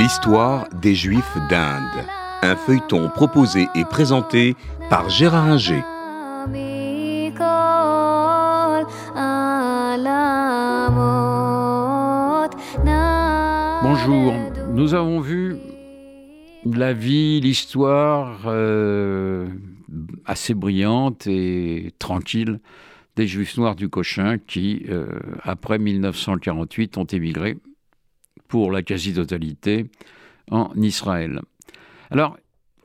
L'histoire des Juifs d'Inde. Un feuilleton proposé et présenté par Gérard Inger. Bonjour, nous avons vu la vie, l'histoire euh, assez brillante et tranquille des Juifs noirs du Cochin qui, euh, après 1948, ont émigré pour la quasi-totalité en Israël. Alors,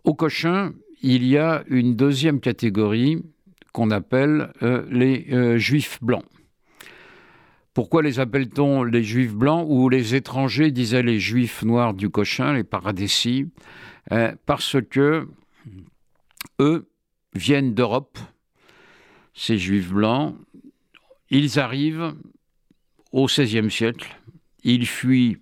au Cochin, il y a une deuxième catégorie qu'on appelle euh, les euh, Juifs blancs. Pourquoi les appelle-t-on les Juifs blancs ou les étrangers disaient les Juifs noirs du Cochin, les paradésis Parce que eux viennent d'Europe, ces juifs blancs, ils arrivent au XVIe siècle, ils fuient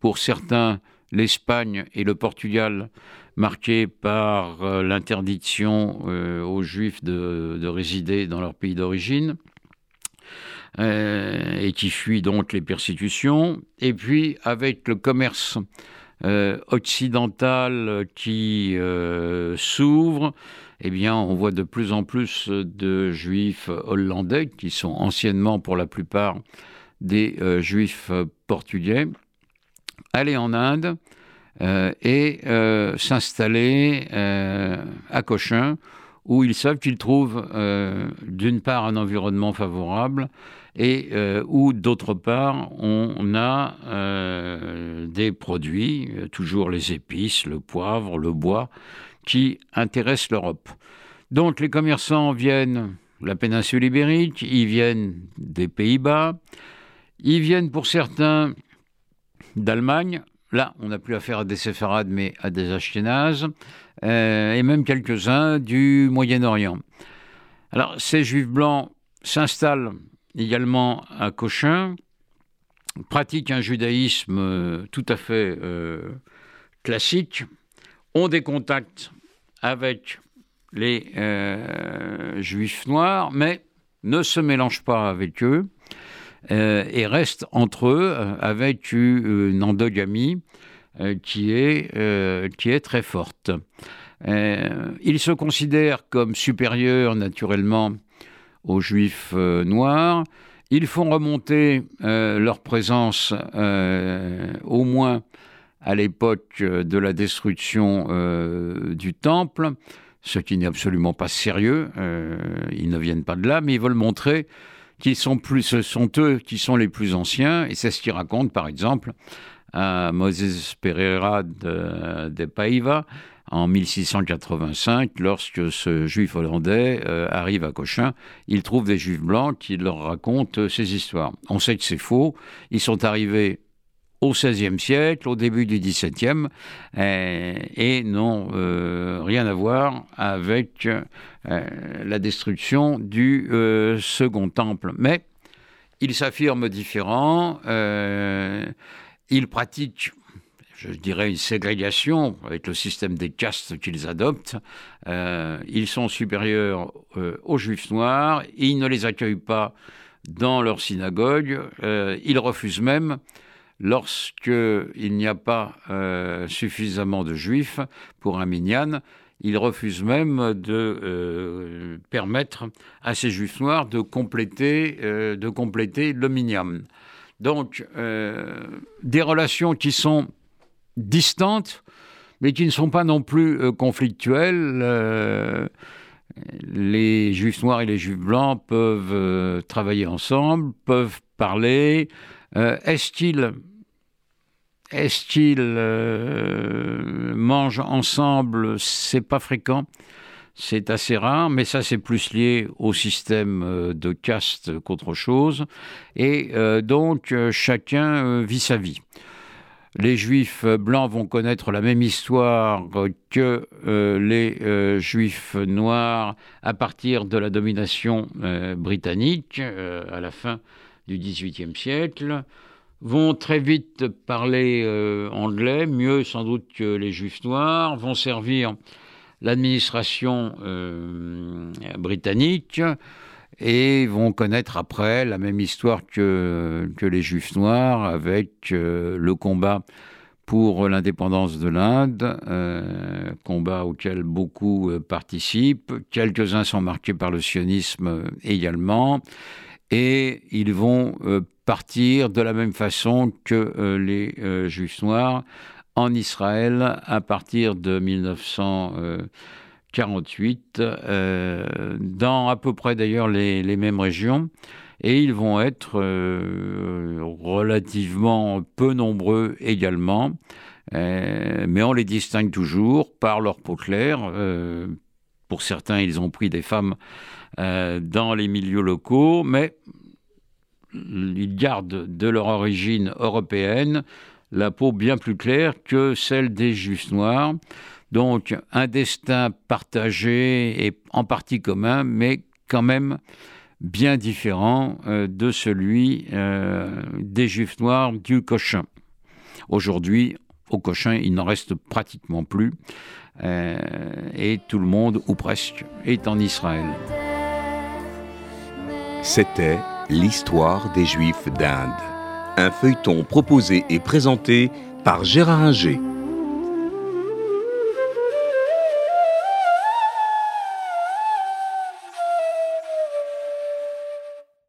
pour certains l'Espagne et le Portugal marqués par euh, l'interdiction euh, aux juifs de, résider dans leur pays d'origine. Euh, et qui fuient donc les persécutions. Et puis, avec le commerce occidental qui s'ouvre, eh bien, on voit de plus en plus de juifs hollandais qui sont anciennement, pour la plupart, des juifs portugais, aller en Inde euh, et euh, s'installer à Cochin, où ils savent qu'ils trouvent d'une part un environnement favorable et où d'autre part on a des produits, toujours les épices, le poivre, le bois, qui intéressent l'Europe. Donc les commerçants viennent de la péninsule ibérique, ils viennent des Pays-Bas, ils viennent pour certains d'Allemagne. Là, on n'a plus affaire à des séfarades, mais à des ashkénazes, euh, et même quelques-uns du Moyen-Orient. Alors, ces juifs blancs s'installent également à Cochin, pratiquent un judaïsme euh, tout à fait euh, classique, ont des contacts avec les juifs noirs, mais ne se mélangent pas avec eux euh, et restent entre eux euh, avec une endogamie qui, est, qui est très forte. ils se considèrent comme supérieurs naturellement aux juifs noirs. Ils font remonter leur présence au moins à l'époque de la destruction euh, du temple, ce qui n'est absolument pas sérieux. Euh, ils ne viennent pas de là, mais ils veulent montrer qu'ils sont plus, ce sont eux qui sont les plus anciens, et c'est ce qu'ils racontent, par exemple, à Moses Pereira de, Paiva en 1685, lorsque ce juif hollandais euh, arrive à Cochin, il trouve des juifs blancs qui leur racontent ces histoires. On sait que c'est faux. Ils sont arrivés au XVIe siècle, au début du XVIIe, euh, et n'ont euh, rien à voir avec euh, la destruction du Second Temple. Mais ils s'affirment différents, ils pratiquent je dirais, une ségrégation avec le système des castes qu'ils adoptent. ils sont supérieurs aux juifs noirs, ils ne les accueillent pas dans leur synagogue, ils refusent même lorsqu'il n'y a pas euh, suffisamment de juifs pour un minyan, il refuse même de euh, permettre à ces juifs noirs de compléter, euh, de compléter le minyan. Donc, des relations qui sont distantes, mais qui ne sont pas non plus conflictuelles. les juifs noirs et les juifs blancs peuvent travailler ensemble, peuvent parler. Est-ce qu'ils est-ce qu'ils euh, mangent ensemble C'est pas fréquent. C'est assez rare, mais ça c'est plus lié au système euh, de caste qu'autre chose. Et euh, donc chacun vit sa vie. Les juifs blancs vont connaître la même histoire que les juifs noirs à partir de la domination britannique à la fin du XVIIIe siècle vont très vite parler euh, anglais, mieux sans doute que les juifs noirs, vont servir l'administration euh, britannique et vont connaître après la même histoire que, les juifs noirs avec euh, le combat pour l'indépendance de l'Inde, combat auquel beaucoup participent. Quelques-uns sont marqués par le sionisme également. Et ils vont partir de la même façon que les Juifs noirs en Israël à partir de 1948, dans à peu près d'ailleurs les mêmes régions et ils vont être euh, relativement peu nombreux également, euh, mais on les distingue toujours par leur peau claire. Euh, pour certains, ils ont pris des femmes dans les milieux locaux, mais ils gardent de leur origine européenne la peau bien plus claire que celle des juifs noirs. Donc un destin partagé et en partie commun, mais quand même bien différent euh, de celui euh, des Juifs noirs du Cochin. Aujourd'hui, au Cochin, il n'en reste pratiquement plus, euh, et tout le monde, ou presque, est en Israël. C'était l'histoire des Juifs d'Inde, un feuilleton proposé et présenté par Gérard Inger.